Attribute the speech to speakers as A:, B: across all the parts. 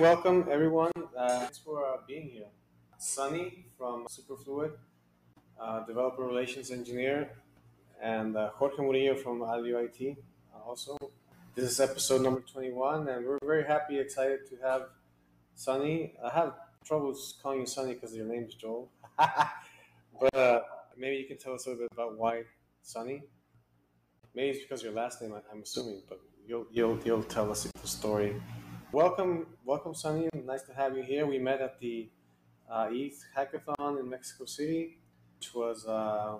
A: welcome everyone. Uh, thanks for uh, being here. Sunny from Superfluid, uh, developer relations engineer, and uh, Jorge Murillo from AlioIT uh, also. This is episode number 21, and we're very happy, excited to have Sunny. I have troubles calling you Sunny because your name is Joel. but uh, maybe you can tell us a little bit about why Sunny. Maybe it's because your last name, I'm assuming, but you'll you'll you'll tell us the story. Welcome, welcome, Sunny. Nice to have you here. We met at the uh, ETH Hackathon in Mexico City, which was uh,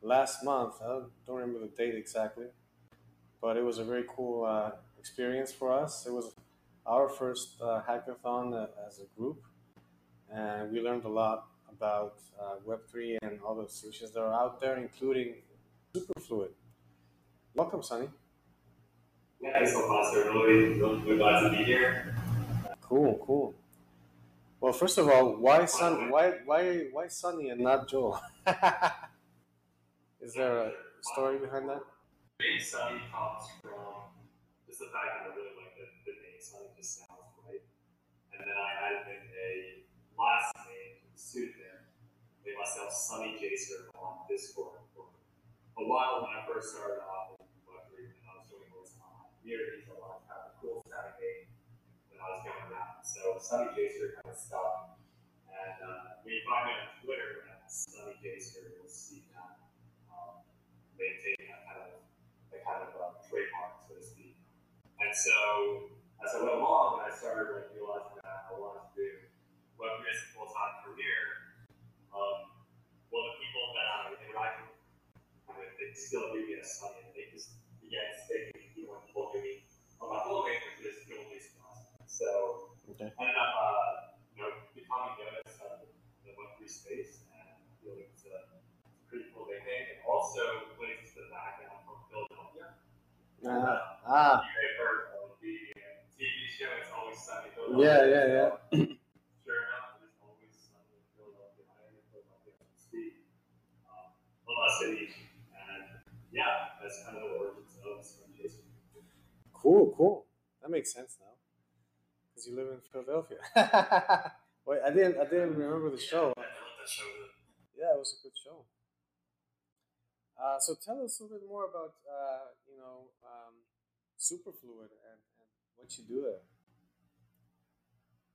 A: last month. I don't remember the date exactly, but it was a very cool uh, experience for us. It was our first uh, hackathon uh, as a group, and we learned a lot about uh, Web3 and all the solutions that are out there, including Superfluid. Welcome, Sunny.
B: Yeah, thanks so much. We're really, really glad to be here.
A: Cool, cool. Well, first of all, why Sun? Why why why Sunny and not Joel? Is there a story behind that?
B: Being Sunny comes from just the fact that I really like the, the name Sunny just sounds right. And then I added in a last name to the pseudonym, made myself Sunny Jacer on Discord for a while when I first started off on communities a lot, kind of cool sounding name when I was going around. So Sunny Jacer kind of stuck. And uh, you find me on Twitter at Sunny Jacer, you'll see that um, maintain that kind of that kind of uh, trademark, so to speak. And so as I went along, I started like realizing that I wanted to do web as a full time career. Um, well, the people that I interact with, they still view me as Sunny, and they just began sticking, you know, look at me on my name, which is Jason Austin. So
A: Okay.
B: I ended up, uh, you know, becoming as uh, the Web3 space, and I feel like it's a pretty cool nickname, and also links to the background from Philadelphia.
A: Ah, ah,
B: You may have heard of the uh, TV show It's Always Sunny in
A: yeah,
B: Philadelphia.
A: yeah, yeah.
B: Sure enough, it's always sunny in Philadelphia. I am in Philadelphia as we speak. Um, city, and yeah, that's kind of the of Jason.
A: Cool, cool. That makes sense now, because you live in Philadelphia. Wait, I didn't, I didn't remember the show.
B: I love that show.
A: Yeah, it was a good show. Uh, so tell us a little bit more about, uh, you know, um, Superfluid and, and what you do there.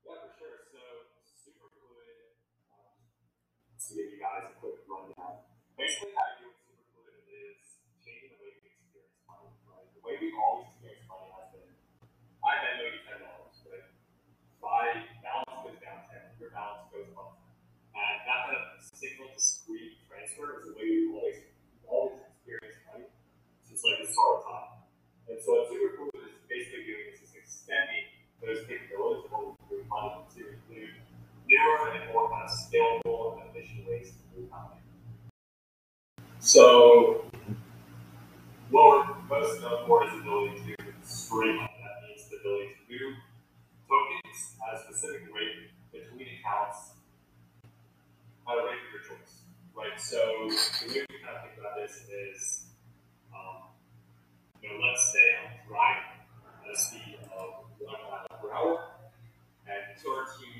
B: Yeah, for sure. So, Superfluid, um, to give you guys a quick rundown. Basically, how you do Superfluid is changing the way we experience money, right? The way we always experience money has been, I bet you ten dollars, right? My balance goes down ten, your balance goes up and uh, that kind of single discrete transfer is the way we always always money since like the start of time. And so, what Superfluid is basically doing is extending those capabilities of what we do money to include newer and more kind of scalable and efficient ways to move money. So, we're most is the ability to stream ability to move tokens at a specific rate between accounts at a rate of your choice. Right? So, the way we kind of think about this is, um, you know, let's say I'm driving at a speed of one mile per hour, and 13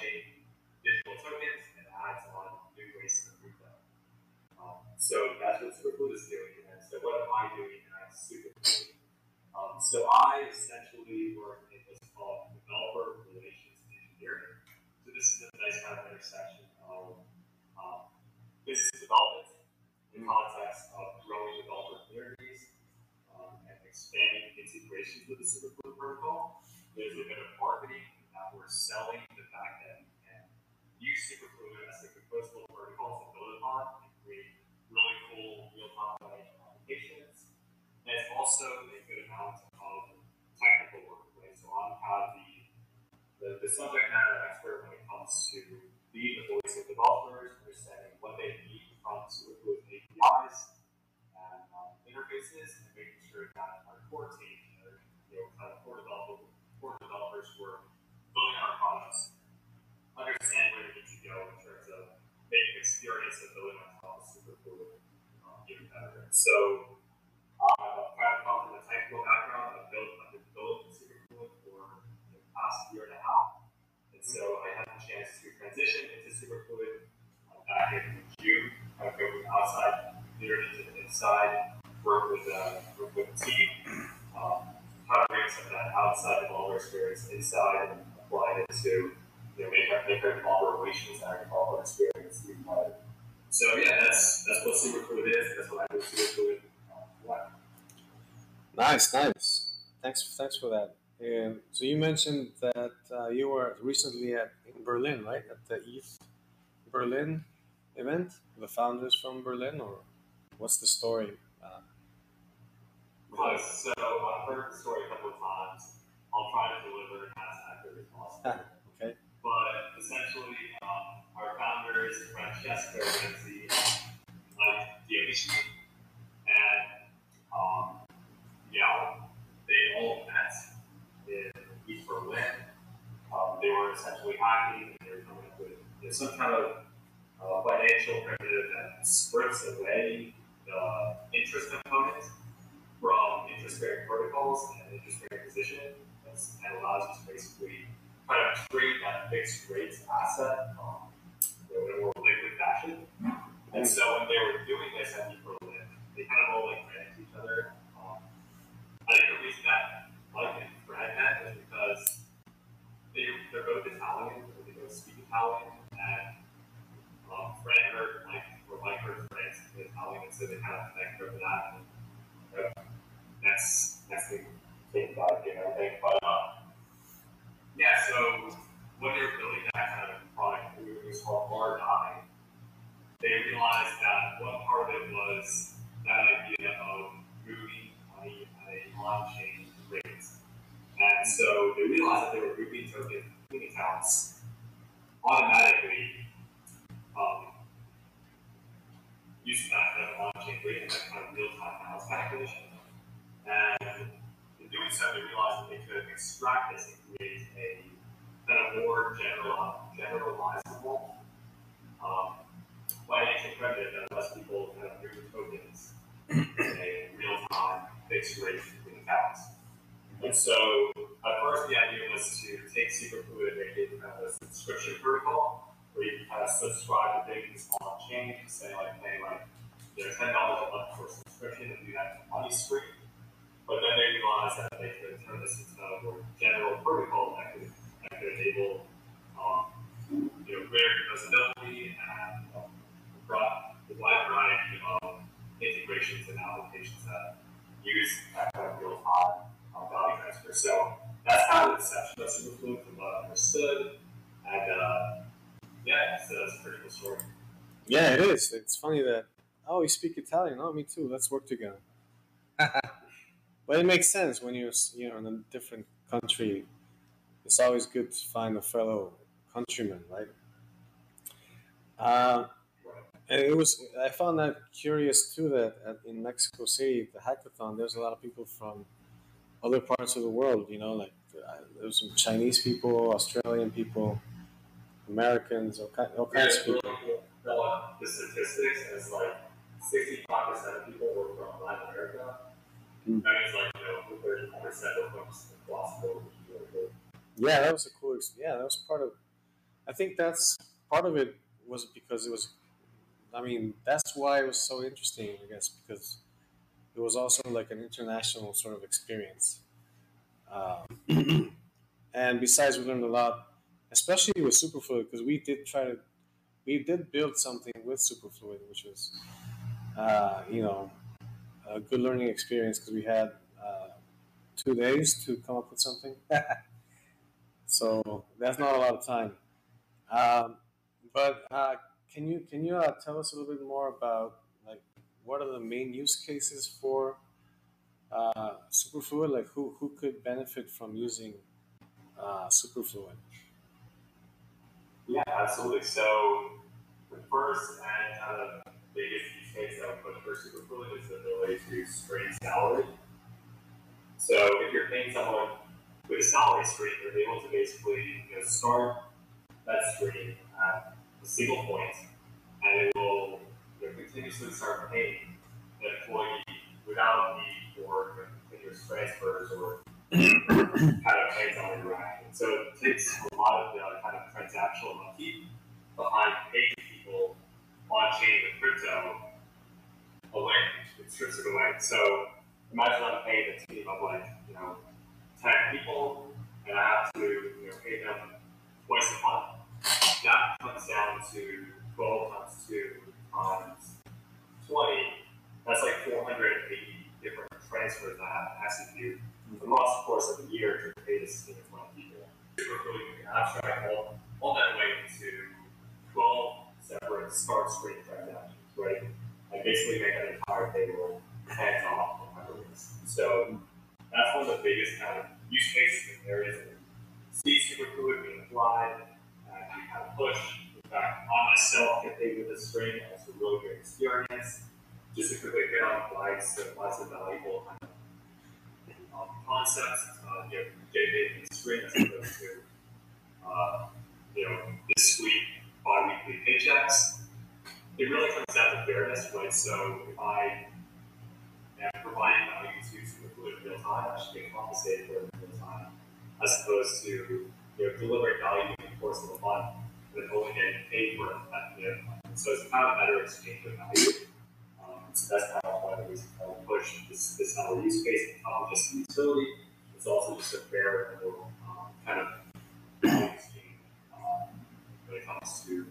B: digital tokens, and adds on new ways to prove them. Um, so that's what Superfluid is doing. And so what am I doing at Superfluid? Um, so I essentially work in what's called developer relations engineering. So this is a nice kind of intersection of um, business development in the context of growing developer communities um, and expanding integrations with the Superfluid protocol. There's a bit of marketing that we're selling use Superfluid as a composable protocol to build upon and create really cool real-time applications. And it's also a good amount of technical work, right? So I'm kind of the, the, the subject matter expert when it comes to being the voice of developers, understanding what they need from Superfluid APIs and um, interfaces, and making sure that our core team, you know, kind of core developers, core developers who are building our products, understand where they need to go in terms of making experience of building on top of Superfluid um, even better. So um, I've kind of come from a technical background. I've built, I've been building Superfluid for the past year and a half. And so I had the chance to transition into Superfluid uh, back in June, kind go from outside community to the inside, work with, uh, work with the team, um, how to bring some of that outside developer experience inside and apply it to you know, make our, make our developer relations and our developer experience even better. So yeah, that's that's what Superfluid is. That's what I do Superfluid. Um?
A: Nice, nice. Thanks, thanks for that. Um, so you mentioned that uh, you were recently at in Berlin, right? At the ETH Berlin event, the founders from Berlin, or what's the story? Uh.
B: So I've heard the story a couple of times. I'll try to deliver it as accurate as possible.
A: okay.
B: But essentially, um, our founders, Francesco Renzi, Mike and um, yeah, they all met in ETH Berlin. Um, they were essentially hacking, and they were coming up with some kind of uh, financial primitive that strips away the interest component from interest-bearing protocols and interest-bearing positioning, and allows you to basically kind of trade that fixed rate asset um, And so when they were doing this at ETH Berlin, they kind of all like ran into each other. Um, I think the reason that Mike and Fred met is because they, they're both Italian, or they both speak Italian, and um, Fred heard Mike, or Mike heard Fred speak Italian, and so they kind of connected over that. And, uh, next, next thing came about and everything. But uh, yeah, so when they were building that kind of product, it was called RDI. They realized that one part of it was that idea of moving money at a on-chain rate. And so they realized that they were moving tokens between accounts automatically um, using that on-chain rate and that kind of real-time balance calculation. And in doing so, they realized that they could extract this and create a kind of more general, generalizable um, financial primitive that lets people kind of move tokens in a real-time fixed rate between accounts. And so at first the idea was to take Superfluid and make it kind of a subscription protocol where you can kind of subscribe to things on chain, say like paying like you know, ten dollars a month for a subscription and do that money stream.
A: It's funny that oh, you speak Italian. Oh, me too. Let's work together. but it makes sense when you're you know in a different country. It's always good to find a fellow countryman, right? Uh, and it was I found that curious too that at, in Mexico City, the hackathon, there's a lot of people from other parts of the world. You know, like uh, there was some Chinese people, Australian people, Americans, all, kind, all kinds of people.
B: Well, the statistics is like 65% of people were from Latin America.
A: Mm.
B: That means like, you know, 34% were from across the world.
A: Yeah, that was a cool. Yeah, that was part of. I think that's part of it was because it was I mean, that's why it was so interesting, I guess, because it was also like an international sort of experience. Um, and besides, we learned a lot, especially with Superfluid, because we did try to, we did build something with Superfluid, which was, uh, you know, a good learning experience because we had uh, two days to come up with something. so that's not a lot of time. Um, but uh, can you can you uh, tell us a little bit more about like what are the main use cases for uh, superfluid? Like who who could benefit from using uh, superfluid?
B: Yeah, absolutely. So the first and kind of biggest use case that I would put for superfluid is the ability to screen salary. So if you're paying someone with a salary screen, you're able to basically you know, start that screen at a single point, and it will you know, continuously start paying the employee without need for continuous transfers or kind of hands-on interaction. So it takes a lot of the transactional upkeep behind paying people on chain with crypto away. It strips it away. So imagine I'm paying a team of like, you know, 10 people and I have to, you know, pay them twice a month. That comes down to 12 times 2 times 20. That's like 480 different transfers that I have to do across the course of a year to pay this team of 20 people. You can abstract all, all that way into 12 separate start screen transactions, right? And basically make an entire payroll hands off on hyperlinks. So that's one of the biggest kind of use cases and areas that see Superfluid being applied and we kind of push. In fact, on myself, get paid with a string, that's a really great experience. Just to quickly hit on flags, so lots of valuable kind of concepts, uh, you know, get paid with a string as opposed to, uh, you know, discrete bi-weekly paychecks. It really comes down to fairness, right? So if I am providing value to Superfluid in real time, I should get compensated for it in real time, as opposed to you know, delivering value in the course of a month and then only getting paid for it at the end of the month. So it's kind of a better exchange of value. Um, so that's kind of one of the reasons I would push this, this our use case top just the utility. It's also just a fair um, kind of value exchange um, when it comes to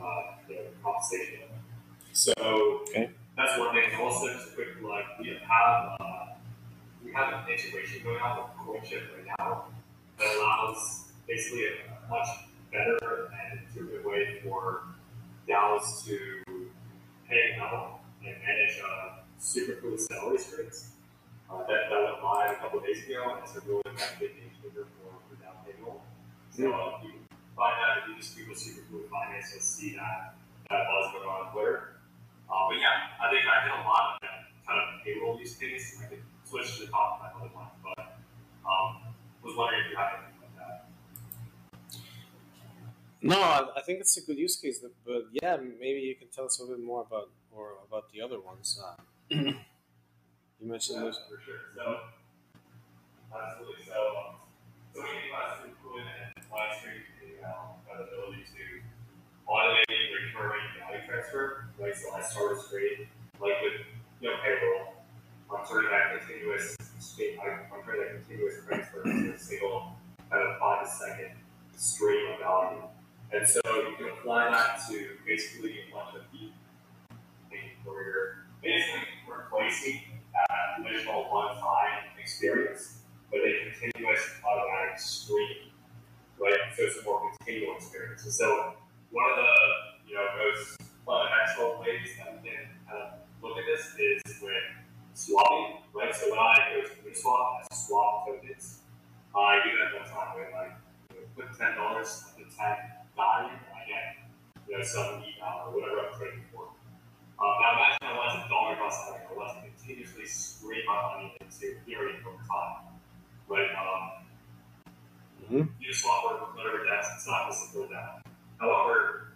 B: uh, you So
A: Okay.
B: that's one thing. Also, just a quick like we have uh, we have an integration going on with CoinShift right now that allows basically a much better and intuitive way for DAOs to pay out and manage uh, Superfluid salary streams. Uh, that, that went live a couple of days ago, and it's a really big game changer for, for DAO payroll. So uh, you find out if you just Google Superfluid finance, you'll see that that going on on Twitter. Uh, but yeah, I think I did a lot of that kind of payroll use case. I could switch to the top of my other one, but um, was wondering if you have anything like that.
A: No, I, I think it's a good use case, but yeah, maybe you can tell us a little bit more about or about the other ones. Uh, you mentioned
B: Yeah,
A: those.
B: for sure. So, absolutely. So, um, so when you think about Superfluid and live stream, know, have the ability to automate recurring value transfer. Right. So I started straight, like with you know payroll. I'm turning that continuous state. I'm turning that continuous transfer into a single kind of five second stream of value. And so you can apply that to basically a bunch of people where you're basically replacing that initial one-time experience with a continuous automatic stream, right? So it's a more continual experience. And so one of the you know most fundamental ways that we can kind of look at this is with swapping, right? So when I go to Uniswap, I swap tokens. I do that one time where like you know, put ten dollars at the ten value, and I get you know some email or whatever I'm trading for. Um, now imagine I want a dollar cost average. I want to continuously scrape my money into Ethereum over time. Right? Um,
A: Mhm.
B: Uniswap or whatever DEX, it's not going to support that. However,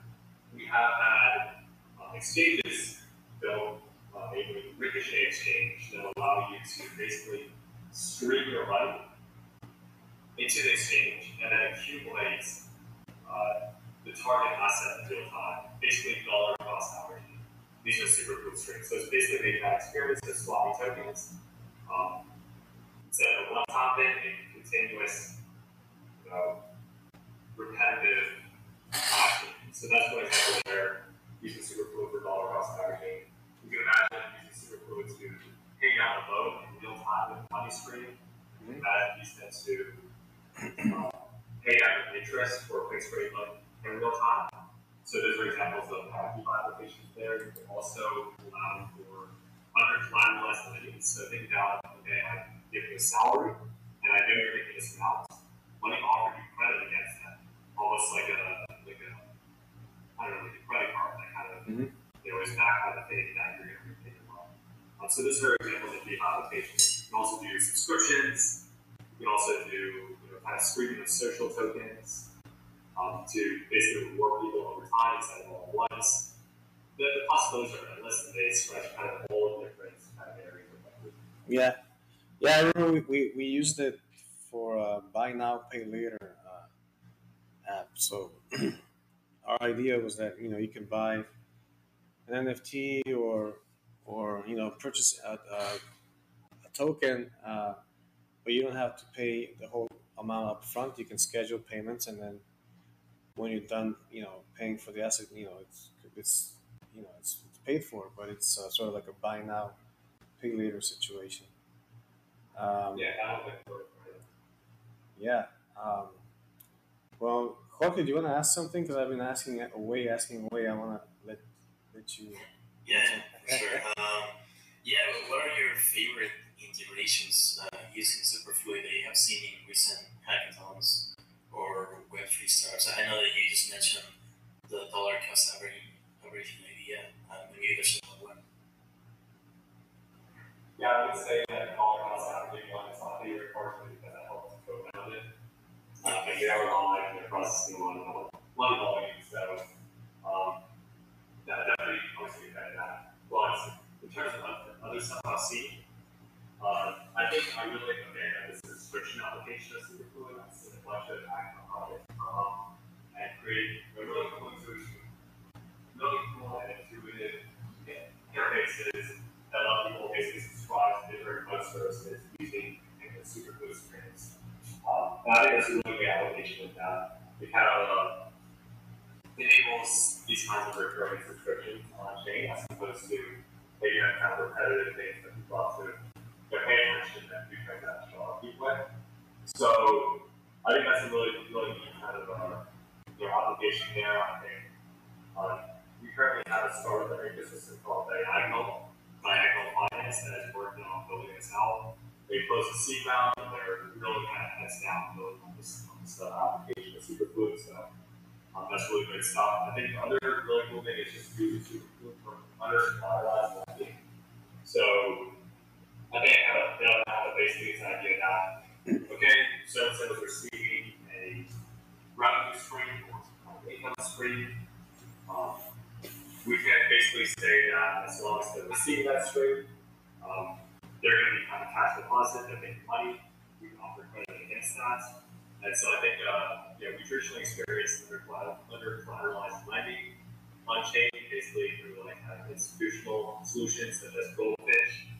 B: we have had uh, exchanges built, uh, maybe Ricochet Exchange, that allow you to basically stream your money into the exchange and then accumulate uh, the target asset in real time, basically dollar cost averaging. these are super cool strings. So it's basically that experience of swapping tokens. Um, instead of a one-time thing, continuous, you know, repetitive action. So that's one example there, using superfluid for dollar cost averaging. You can imagine using superfluid to pay down a loan in real time with money stream. Mm-hmm. That used them to uh, pay down interest for a fixed rate loan in real time. So those are examples of happy applications there. You can also allow for under collateralized lending. So think about, okay, I give you a salary, and I know you're making this amount. Let me offer you credit against that. Almost like a, I don't know, like a credit card that kind of, mm-hmm. know, is back by the thing that you're going to repay the loan. Um, so those are examples of the applications. You can also do subscriptions. You can also do, you know, kind of screening of social tokens um, to basically reward people over time instead of all at once. The, the possibilities are endless and they stretch kind of all different kind of areas of
A: Yeah. Yeah, I remember we, we, we used it for uh, buy now, pay later uh, app. So our idea was that you know you can buy an NFT or or you know purchase a, a, a token, uh, but you don't have to pay the whole amount up front. You can schedule payments and then when you're done, you know, paying for the asset, you know, it's it's you know it's, it's paid for, but it's uh, sort of like a buy now, pay later situation.
B: Um, yeah,
A: Yeah. Um, well, Jorge, do you want to ask something? Because I've been asking away, asking away. I want to let let you.
C: Yeah, sure. Um, yeah, what are your favorite integrations uh, using Superfluid that you have seen in recent hackathons? or Web3 startups? I know that you just mentioned the dollar cost averaging, averaging idea. Um, maybe there's another one.
B: Yeah, I would say that dollar cost averaging one is my favorite partially Uh, but were online and they're processing a lot of volume, so um, that definitely obviously affected that. But in terms of other stuff I've seen, uh, I think I really the fan of this subscription application that's super cool. That's a bunch of action projects um, and create a really cool solution, really cool and intuitive interfaces that allow people basically subscribe to different web services using the Superfluid. Um, I think that's a really great application of that. It kind of enables these kinds of recurring subscriptions on chain as opposed to maybe kind of repetitive things that people have to the attention that do transactional way. So I think that's a really, really neat kind of uh, you know, there. I think uh, we currently have a startup ecosystem called Diagonal, Diagonal Finance, that is working on building this out. They closed the seed round, and they're really kind of heads down building on this, on this uh, application of Superfluid. So um, that's really great stuff. I think the other really cool thing is just using Superfluid for under lending. So I think I have, they have basically this idea that, okay, so instead of receiving a revenue stream or income stream. Um, we can basically say that as long as they're receiving that stream, um, they're going to be kind of cash deposit, they're making money, we can offer credit against that. And so I think, uh, know, we traditionally experience under, collateralized lending on chain, basically through like kind of institutional solutions such as Goldfinch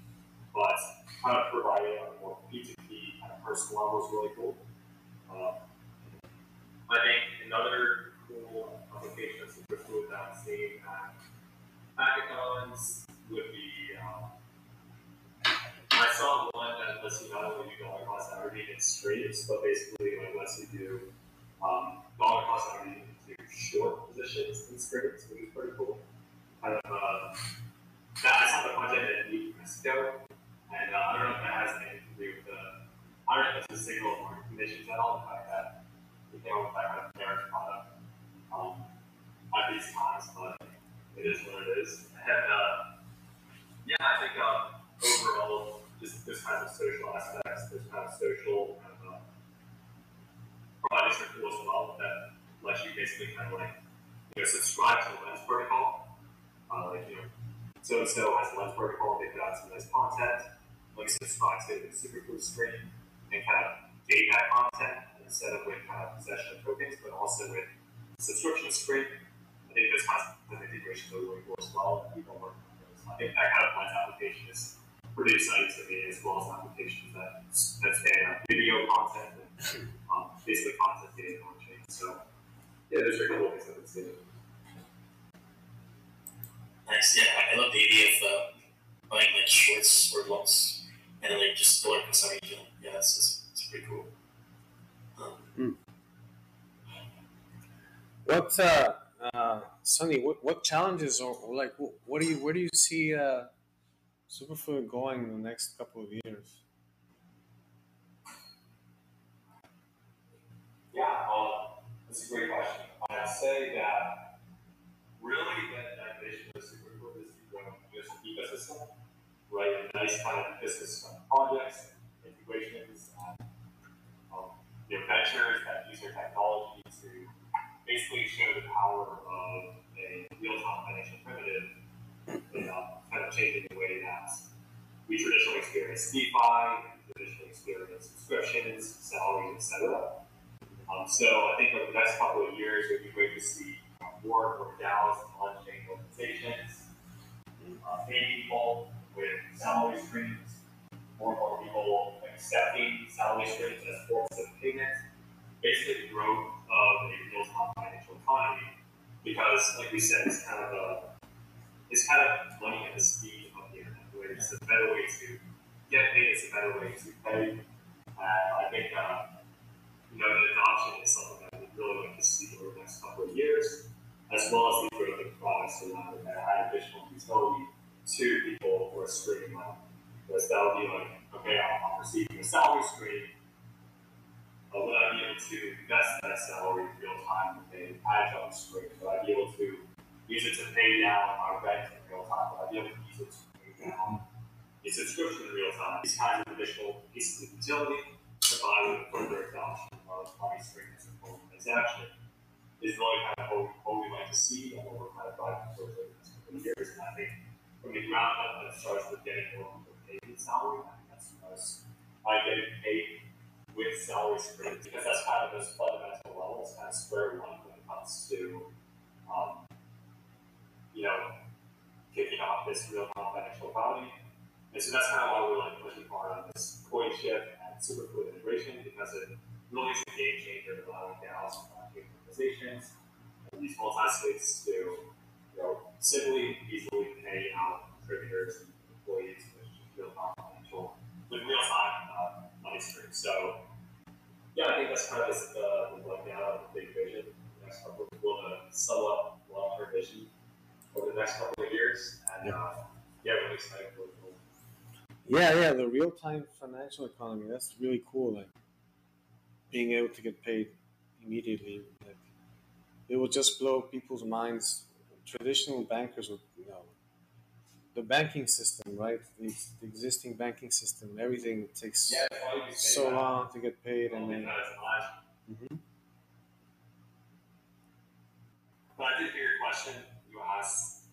B: but kind of providing a more P2P kind of personal level is really cool. Um, straights, but basically like lets you do um, dollar cost averaging into short positions in straights, which is pretty cool. Kind of uh, that's not the project that we Mexico and uh, I don't know if that has anything to do with the, I don't know if it's a signal or conditions at all, the fact that came up with that kind of product um, at these times, but it is what it is. And uh, yeah, I think uh, overall, just this kind of social aspects, this kind of social kind of uh, projects are cool as well that lets you basically kind of like you know subscribe to the lens protocol. Uh, like you know, so and so has lens protocol, they put out some nice content like subscribe to the Superfluid stream and kind of gate that content instead of with kind of possession of tokens, but also with subscription stream. I think this kinds of integrations are really cool as well. People work on those. I think that kind of lens application is pretty exciting to me, as well as applications that that span uh, video content and um, basically content data on chain. So yeah, those are cool things that I've seen.
C: Nice. Yeah, I I love the idea of uh, buying like shorts or longs and then like just dollar consumption. Yeah, that's, that's, that's pretty cool. Um,
A: What, uh, uh, Sunny? What, what challenges or or like what, what do you where do you see uh, Superfluid going in the next couple of years?
B: Yeah, um, that's a great question. I'd say that really that, vision of Superfluid is to grow just ecosystem, right? A nice kind of ecosystem projects, integrations, and um, you know, ventures that use their technology to basically show the power of a real-time financial primitive um, kind of changing the way that we traditionally experience DeFi, traditionally experience subscriptions, salaries, etc. Um, so I think over the next couple of years, would be great to see uh, more and more DAOs and on-chain organizations uh, paying people with salary streams, more and more people accepting salary streams as forms of payment, basically the growth of a real-time financial economy. Because, like we said, it's kind of a it's kind of money at the speed of the internet. It's a better way to get paid. It's a better way to pay. I think. Uh, you know, the adoption is something that we really like to see over the next couple of years, as well as the growth of products around it that add additional utility to people who are streaming money. Because that would be like, okay, I'm, I'm receiving a salary stream, but would I be able to invest that salary in real time with an adjunct stream? Would I be able to use it to pay down my rent in real time? Would I be able to use it to pay down a subscription in real time? These kinds of additional pieces of utility provided further adoption of money stream as a full transaction is really kind of what, what we like to see and what we're kind of driving towards over the next couple of years. And I think from the ground up, that starts with getting more people paid in salary. I think that's the most by getting paid with salary streams because that's kind of those fundamental level. levels, kind of square one when it comes to, um, you know, kicking off this real-time financial economy. And so that's kind of why we're like pushing hard on this Coinshift and superfluid integration because it really is a game changer allowing DAOs and blockchain organizations and these multisigs to you know, simply and easily pay out contributors and employees with real-time financial, with real-time uh, money streams. So yeah, I think that's kind of the, the breakdown of the big vision. The next couple of we'll uh, sum up long-term vision over the next couple of years, and uh, yeah, really excited for.
A: Yeah, yeah, the real time financial economy. That's really cool. Like being able to get paid immediately. Like it will just blow people's minds. Traditional bankers would, you know, the banking system, right? The, the existing banking system, everything takes
B: Yeah, it's funny you say
A: so long to get paid, and then. Mhm.
B: But I did hear your question. You asked.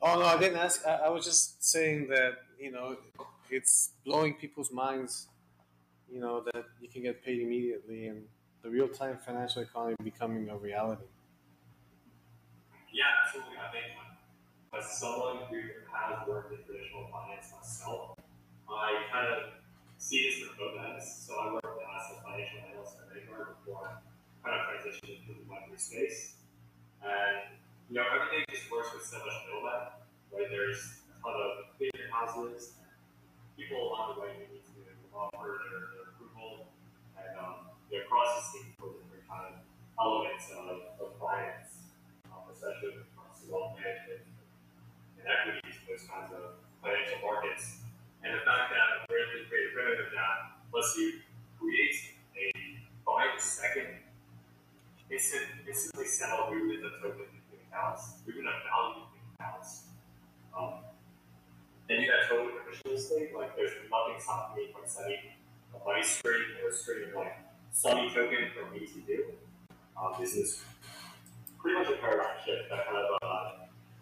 A: Oh no, I didn't ask. I, I was just saying that you know it's blowing people's minds. You know that you can get paid immediately, and the real time financial economy becoming a reality.
B: Yeah, absolutely. I think as someone who has worked in traditional finance myself, I kind of see this from both ends. So I worked as a financial analyst at Vanguard before I kind of transitioned into the Web3 space. And, you know, everything just works with so much middleman, right? There's a ton of clearing houses, people on the way who need to offer their, their approval and um, they're processing for different kind of elements of, of finance, um, especially when wealth management and equities, those kinds of financial markets. And the fact that we're able to create a primitive that lets you create a five second instant, instantly settle movement of token between accounts, movement of value and you got totally permissionlessly, like there's nothing stopping me from setting a money stream or streaming like Sunny token from BTU. Um, this is pretty much a paradigm shift that kind of, uh,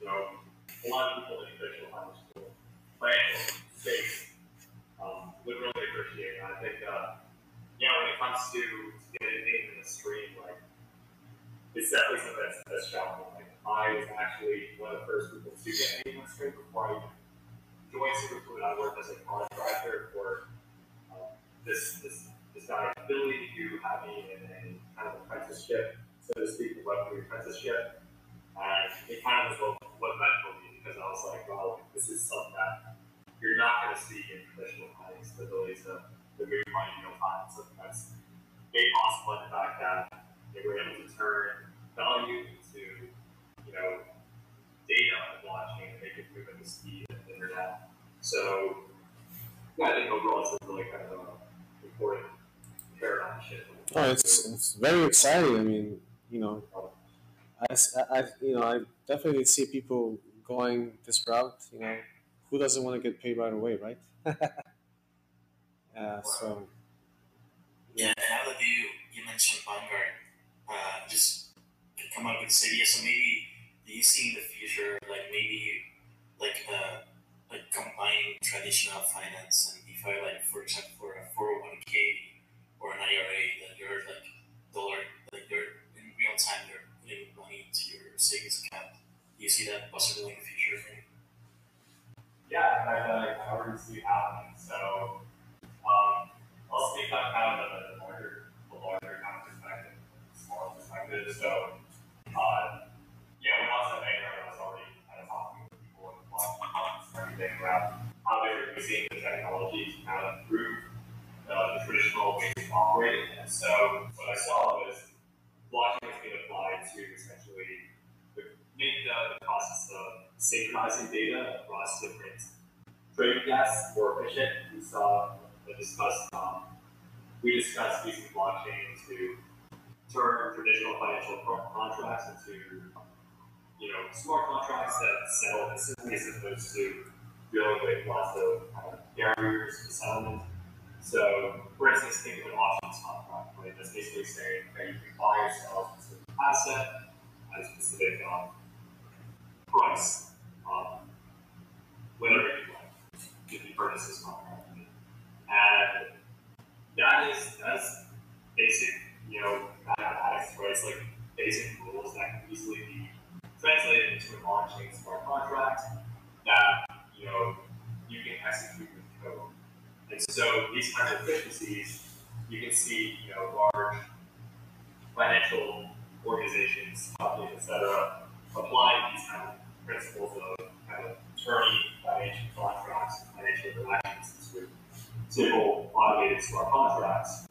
B: you know, a lot of people in traditional financial financial space um, would really appreciate. And I think, uh, yeah, when it comes to, to getting in the stream, like, it's definitely something that's, that's challenging. Like, I was actually one of the first people to get an AMS stream before I joined Superfluid. I worked as a product director for um, this this this guy's ability to have me in a kind of apprenticeship, so to speak, a Web3 apprenticeship. And it kind of was what, what meant for me because I was like, well, this is something that you're not going to see in traditional the ability to, to move money in real time. So that's made possible in the fact that they were able to turn value into you know, data on the blockchain and make it move at the speed of the internet. So, yeah, I think overall it's a really kind of an important paradigm shift.
A: Oh, it's it's very exciting. I mean, you know, I, I, you know, I definitely see people going this route. You know, who doesn't want to get paid right away, right? uh, so.
C: Yeah, now that you you mentioned Vanguard, uh, just come up with Cydia, so maybe do you see in the future, like maybe like uh, like combining traditional finance and DeFi, like for example, for a 401k or an IRA that you're like dollar, like you're in real time, you're putting money into your savings account. Do you see that possibility in the future?
B: Yeah, in I, I already see it happening. So, um, I'll speak on kind of the larger, the larger kind of perspective, smaller perspective. So, uh, yeah, when I was at I was already kind of talking with people and everything about using the technology to kind of improve uh, the traditional ways of operating. And so what I saw was blockchain was being applied to essentially make the, the process of synchronizing data across different trading desks more efficient. We saw, discussed, um, we discussed using blockchain to turn traditional financial contracts into you know, smart contracts that settle instantly as opposed to dealing with lots of kind of barriers to settlement. So, for instance, think of an options contract, right? That's basically saying that you can buy or sell a specific asset at a specific um, price, um, whatever you want, if you purchase this contract. And that is that's basic, you know, mathematics, right? It's like basic rules that can easily be translated into an on-chain smart contract that you know you can execute with code. And so these kinds of efficiencies, you can see you know large financial organizations, companies, etc., applying these kind of principles of kind of turning financial contracts, financial interactions into simple automated smart contracts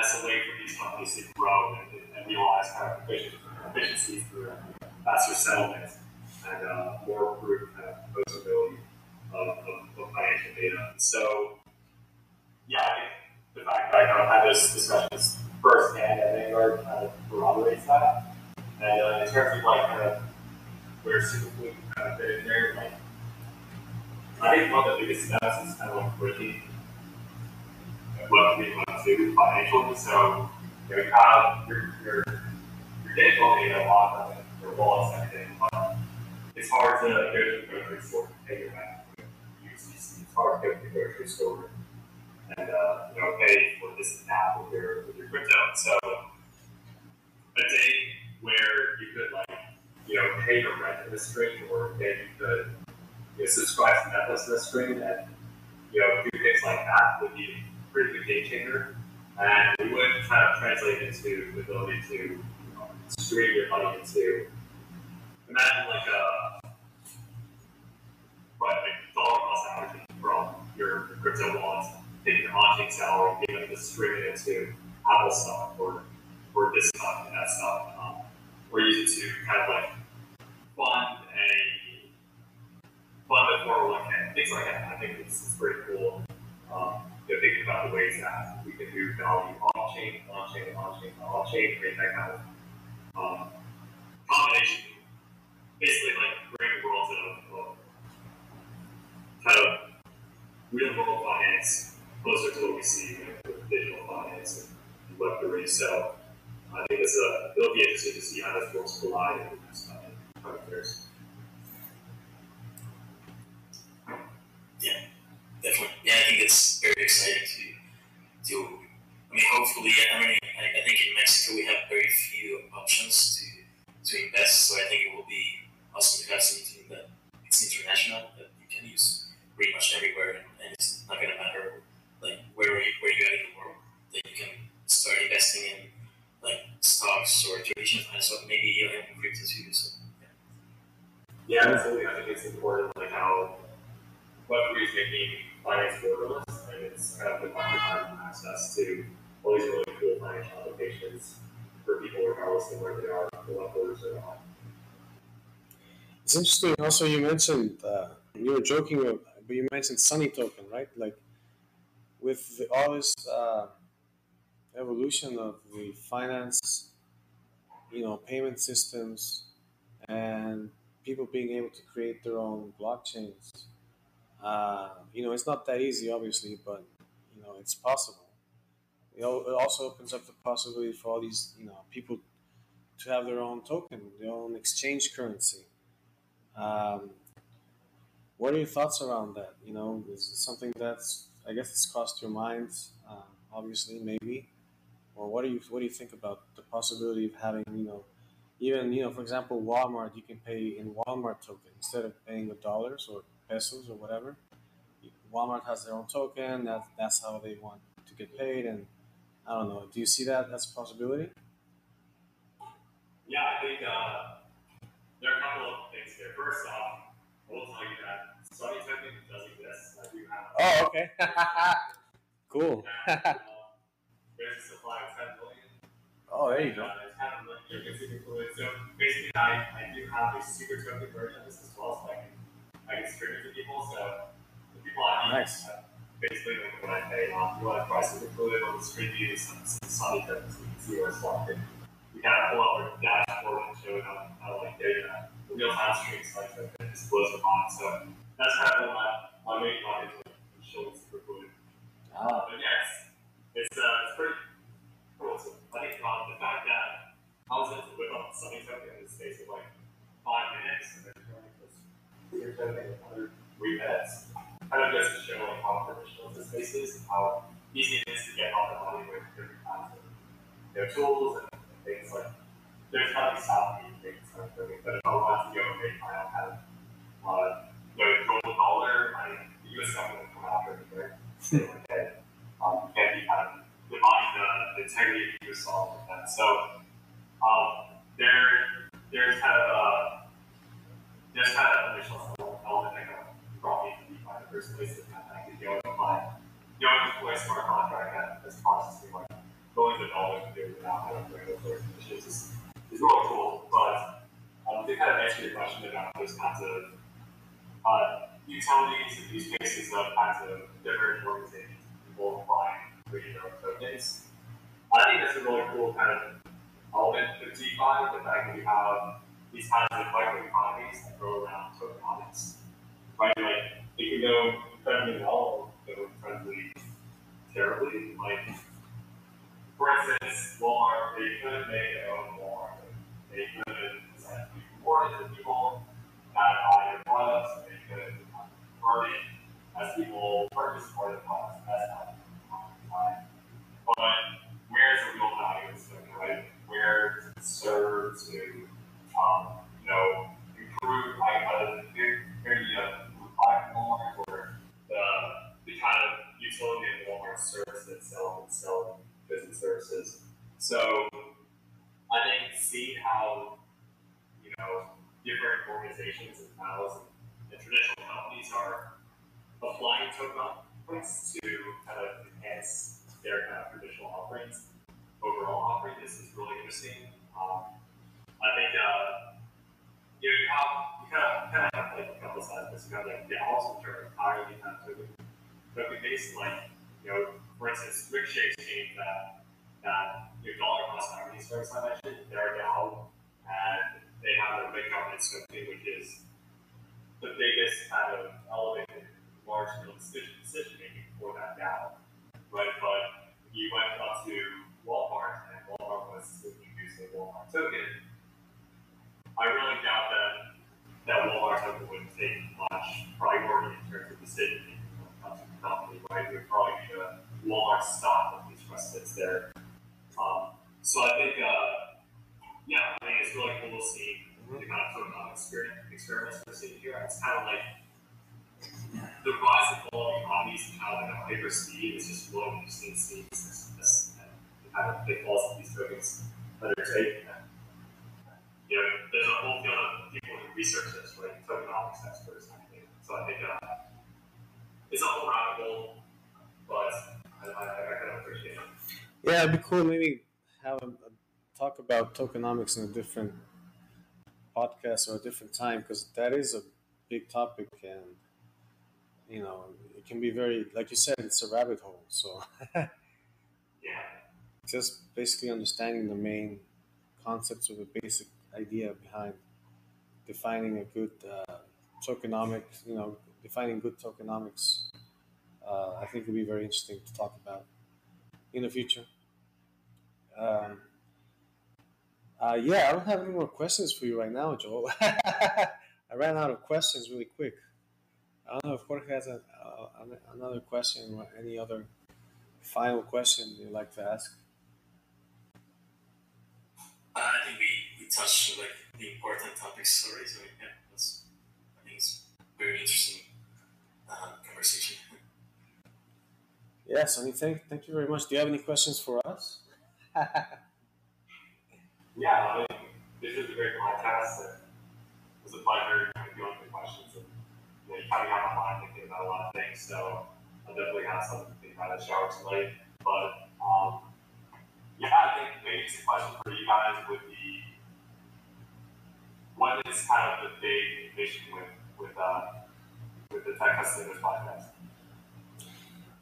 B: as a way for these companies to grow and, and realize kind of efficiencies through faster settlement and uh, more improved composability of, of, of, financial data. So, yeah, I think the fact that I kind of had those discussions firsthand at Vanguard kind of corroborates that. And uh, in terms of like kind of where Superfluid kind of fit in there, like I think one of the biggest steps is kind of like breaking what we want to do financially. So you, know, you have your your your digital data on their wallets and everything. It's hard to go to the grocery store and pay your rent. It's hard to go to the grocery store and uh, you know pay for this and that with your with your crypto. So a day where you could like you know pay your rent in a string, or then you could you know, subscribe to Netflix in a string, and you know do things like that would be a pretty good game changer. And we would kind of translate into the ability to you know, stream your money into imagine like a right, like dollar cost from your crypto wallets, taking your on-chain salary, to stream it into Apple stock or or discount that stuff, um, or use it to kind of like fund a fund a 401k, things like that. I think it's, it's pretty cool. Um, you know, thinking about the ways that we can move value on chain, on chain, on chain, on chain, create that kind of um, combination basically like bring worlds of, kind of real world finance closer to what we see with, digital finance and Web three. So I think it's a it'll be interesting to see how those worlds collide in the next couple years.
C: Yeah, definitely. Yeah, I think it's very exciting to to. I mean, hopefully, I mean, I, think in Mexico we have very few options to to invest, so I think it will also, we have something that it's international that you can use pretty much everywhere, and, and it's not gonna matter like where you, where you're in the world. That you can start investing in like stocks or traditional finance, So maybe have crypto too. So, yeah.
B: yeah, absolutely. I think it's important like how Web3 is making finance borderless, and it's kind of the common access to all these really cool financial applications for people, regardless of where they are, the levels or not.
A: It's interesting. Also, you mentioned uh, you were joking, but you mentioned Sunny Token, right? Like with the, all this uh, evolution of the finance, you know, payment systems, and people being able to create their own blockchains. Uh, you know, it's not that easy, obviously, but you know, it's possible. It also opens up the possibility for all these, you know, people to have their own token, their own exchange currency. Um, what are your thoughts around that? You know, is something that's I guess it's crossed your mind, uh, obviously, maybe, or what do you what do you think about the possibility of having you know, even you know, for example, Walmart, you can pay in Walmart token instead of paying with dollars or pesos or whatever. Walmart has their own token. That that's how they want to get paid, and I don't know. Do you see that as a possibility?
B: Yeah, I think uh, there are a couple of things here. First off, I will tell you that Sunny Token does exist. I do have.
A: Oh, okay. cool.
B: there's a supply of 10 million.
A: Oh, there you go.
B: Uh, kind of like you can Superfluid. So basically, I, I do have a super token version of this as well, so I can I can stream it to people. So the people I need,
A: Nice.
B: uh, basically like when I pay want to buy Superfluid on the stream view some, Sunny tokens, so you can see where it's locked in. We kind of pull up our dashboard and show how, how like data, real time stream Sunny token just blows them on. So that's kind of my, my main target is like showing Superfluid.
A: Ah,
B: But yeah, it's, uh, it's pretty cool. So I think um, the fact that I was able to whip up Sunny token in the space of like five minutes and then turning this your token in under three minutes kind of goes to show like how professional this space is and how easy it is to get on the money with different kinds of you know, tools and things like there's of stopping is is really cool. Of answer your question about those kinds of uh, utilities and use cases of kinds of different organizations, people applying creating their own tokens. I think that's a really cool kind of element of DeFi, the fact that you have these kinds of microeconomies that grow around tokenomics. Right? Like it can go incredibly well, go incredibly terribly. Like for instance, Walmart, they could make their own Walmart. They could design to be people that buy their products. They could convert it as people purchase more of the products. That's not time. But where's the real value of token, right? Where does it serve to, um, you know, improve like uh, the uh, Walmart or the the kind of utility in Walmart service itself and selling business services. So I think seeing how know different organizations and panels and, and traditional companies are applying tokenomics to kind of enhance their kind of traditional offerings, overall offering. This is really interesting. Um, I think uh, you know you have you kind of kind of have like a couple sides. of this. You have like the also turn entirely kind of token token based, like you know, for instance, Ricochet Exchange that that your dollar cost averaging service I mentioned, they're have which is the biggest kind of elevated large scale decision making for that DAO. Right? But you went up to Walmart and Walmart was to introduce the Walmart token. I really doubt that that Walmart token would take much priority in terms of decision making when it comes to the company, right? Would probably be the Walmart stock that these trust sits there. Um, so I think, uh, yeah, I think it's really cool to see the kind of tokenomic experiment, experiments seeing here. It's kind of like the rise and fall of economies and how have hyper speed is just really interesting the kind of pitfalls that these tokens undertake. You know, there's a whole field of, people who research this, right? Tokenomics experts and everything. So I think uh, it's a whole but I, I, I kind of appreciate it.
A: Yeah, it'd be cool. Maybe have a, a talk about tokenomics in a different podcast or a different time because that is a big topic and you know it can be very like you said it's a rabbit hole so
B: Yeah.
A: just basically understanding the main concepts or the basic idea behind defining a good uh, tokenomics you know defining good tokenomics uh, i think would be very interesting to talk about in the future um, uh, yeah, I don't have any more questions for you right now, Joel. I ran out of questions really quick. I don't know if Jorge has a, uh, another question or any other final question you'd like to ask.
C: Uh, I think we, we touched like the important topics already. So yeah, that's I think it's very interesting uh, conversation.
A: Yeah, Sunny, thank thank you very much. Do you have any questions for us?
B: Yeah, I mean, this is a great podcast. And it was a pleasure going through questions. And you, know, you kind of got my mind thinking about a lot of things. So I'll definitely have something to think about at shower tonight. But um, yeah, I think maybe a question for you guys would be what is kind of the big mission with with uh, with the Tech Customers podcast?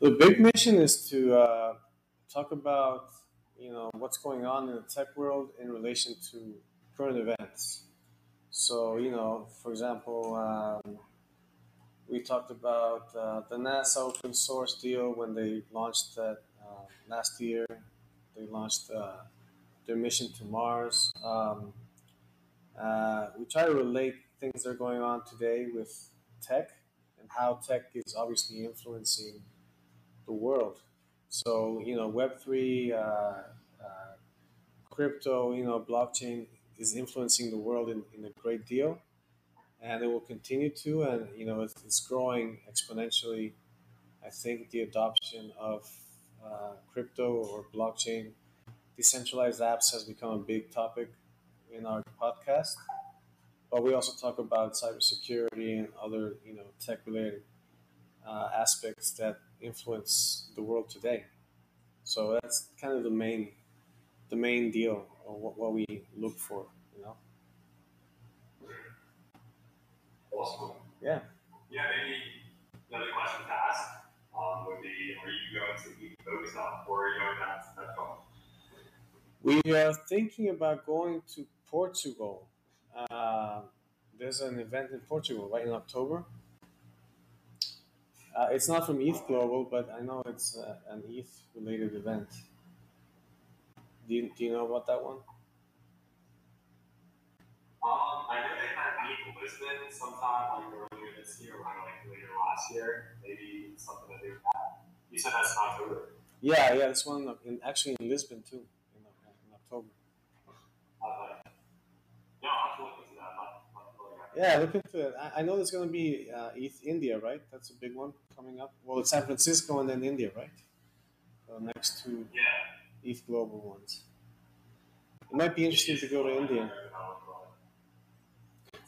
A: The big mission is to uh, talk about you know what's going on in the tech world in relation to current events. So you know, for example, um, we talked about uh, the NASA open source deal when they launched that uh, last year. They launched uh, their mission to Mars. Um, uh, we try to relate things that are going on today with tech and how tech is obviously influencing the world. So you know, Web three, uh, uh, crypto, you know, blockchain is influencing the world in, in a great deal, and it will continue to. And you know, it's, it's growing exponentially. I think the adoption of uh, crypto or blockchain, decentralized apps has become a big topic in our podcast. But we also talk about cybersecurity and other, you know, tech-related uh, aspects that influence the world today. So that's kind of the main, the main deal or what, what we look for, you know.
B: Awesome.
A: Yeah.
B: Yeah, maybe another question to ask um, would be: Are you going to be focused on, or are you going to that goal?
A: We are thinking about going to Portugal. Uh, there's an event in Portugal, right in October. Uh, it's not from ETH Global, but I know it's uh, an ETH related event. Do you, do you know about that one?
B: Um, I know they had meet in Lisbon sometime like earlier this year, or like later last year. Maybe something that they had. You said that's in October.
A: Yeah, yeah, this one in, actually in Lisbon too, in, in October.
B: Uh, no, I'll have to look into that. Not, not really right.
A: Yeah, look into it. I, I know there's going to be uh, ETH India, right? That's a big one coming up. Well, it's San Francisco and then India, right? Next two
B: Yeah.
A: ETH Global ones. It might be interesting to go to India.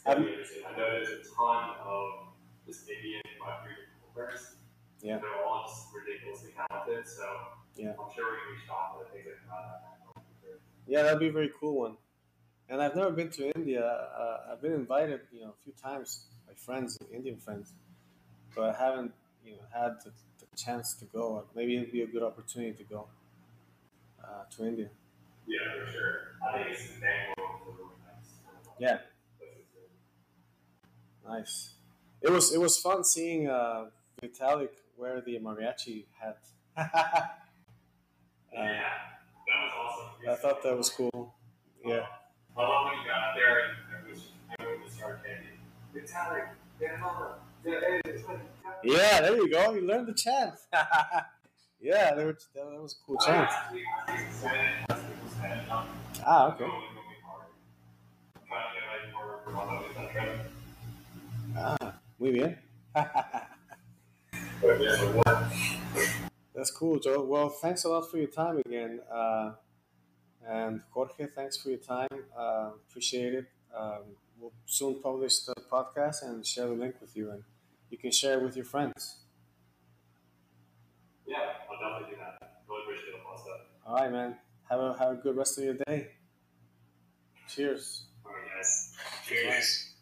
B: Be interesting. I know there's a ton of just Indian Web3 developers.
A: Yeah.
B: They're all just ridiculously talented, so
A: Yeah.
B: I'm sure we can reach out to things like that.
A: Yeah, that'd be a very cool one. And I've never been to India. Uh, I've been invited, you know, a few times by friends, Indian friends, but I haven't, you know, had the, the chance to go. Maybe it'd be a good opportunity to go uh, to India.
B: Yeah, for sure. I think it's Bangalore for really nice.
A: Yeah. Nice. It was it was fun seeing uh, Vitalik wear the mariachi hat.
B: Yeah, that was awesome.
A: I thought that was cool. Yeah.
B: I love when you got there and everyone was, everyone was started chanting, Vitalik, get. Yeah, hey, it's like,
A: Yeah, there you go. You learned the chant. yeah, they were, that was a cool chant.
B: Actually, I think Senate, I think it was Senate,
A: Ah, okay.
B: going really hard. Trying to get ready for, for one of those trip.
A: Ah, muy bien.
B: But yeah, so what?
A: That's cool, Joe. Well, thanks a lot for your time again. Uh, and Jorge, thanks for your time. Uh, appreciate it. Um, we'll soon publish the podcast and share the link with you, and you can share it with your friends.
B: Yeah, I'll definitely do that. Really appreciate it, Pasta.
A: All right, man. Have a have a good rest of your day. Cheers.
B: All right, guys.
C: Cheers.